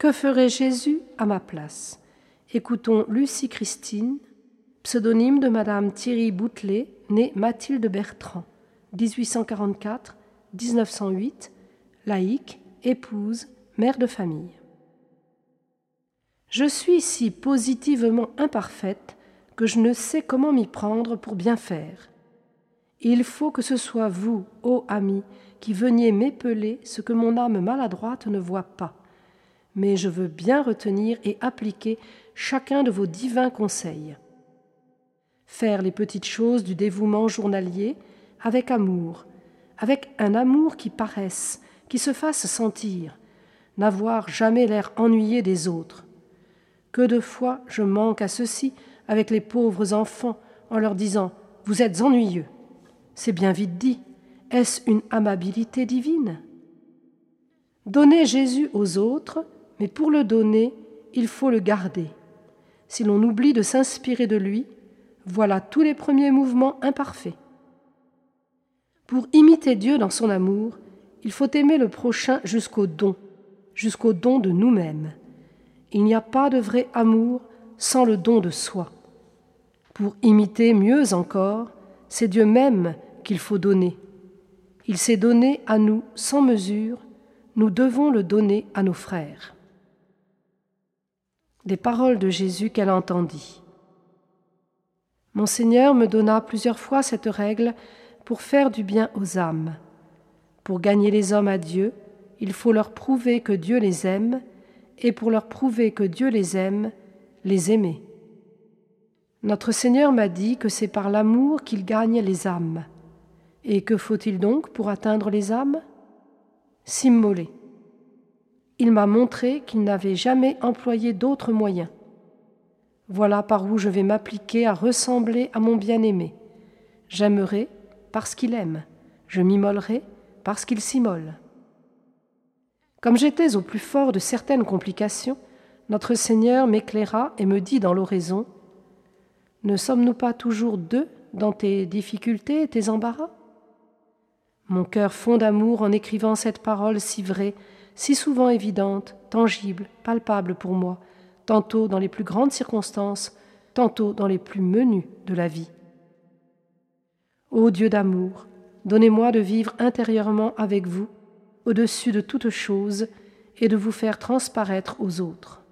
Que ferait Jésus à ma place? Écoutons Lucie Christine, pseudonyme de Madame Thierry Boutelet, née Mathilde Bertrand, 1844-1908, laïque, épouse, mère de famille. Je suis si positivement imparfaite que je ne sais comment m'y prendre pour bien faire. Il faut que ce soit vous, ô ami, qui veniez m'épeler ce que mon âme maladroite ne voit pas. Mais je veux bien retenir et appliquer chacun de vos divins conseils. Faire les petites choses du dévouement journalier avec amour, avec un amour qui paraisse, qui se fasse sentir, n'avoir jamais l'air ennuyé des autres. Que de fois je manque à ceci avec les pauvres enfants en leur disant Vous êtes ennuyeux. C'est bien vite dit. Est-ce une amabilité divine? Donner Jésus aux autres, mais pour le donner, il faut le garder. Si l'on oublie de s'inspirer de lui, voilà tous les premiers mouvements imparfaits. Pour imiter Dieu dans son amour, il faut aimer le prochain jusqu'au don, jusqu'au don de nous-mêmes. Il n'y a pas de vrai amour sans le don de soi. Pour imiter mieux encore, c'est Dieu même qu'il faut donner. Il s'est donné à nous sans mesure, nous devons le donner à nos frères. Des paroles de Jésus qu'elle entendit. Mon Seigneur me donna plusieurs fois cette règle pour faire du bien aux âmes. Pour gagner les hommes à Dieu, il faut leur prouver que Dieu les aime, et pour leur prouver que Dieu les aime, les aimer. Notre Seigneur m'a dit que c'est par l'amour qu'il gagne les âmes. Et que faut-il donc pour atteindre les âmes? S'immoler. Il m'a montré qu'il n'avait jamais employé d'autres moyens. Voilà par où je vais m'appliquer à ressembler à mon bien-aimé. J'aimerai parce qu'il aime, je m'immolerai parce qu'il s'immole. Comme j'étais au plus fort de certaines complications, notre Seigneur m'éclaira et me dit dans l'oraison Ne sommes-nous pas toujours deux dans tes difficultés et tes embarras? Mon cœur fond d'amour en écrivant cette parole si vraie, si souvent évidente, tangible, palpable pour moi, tantôt dans les plus grandes circonstances, tantôt dans les plus menus de la vie. Ô Dieu d'amour, donnez-moi de vivre intérieurement avec vous, au-dessus de toute chose, et de vous faire transparaître aux autres.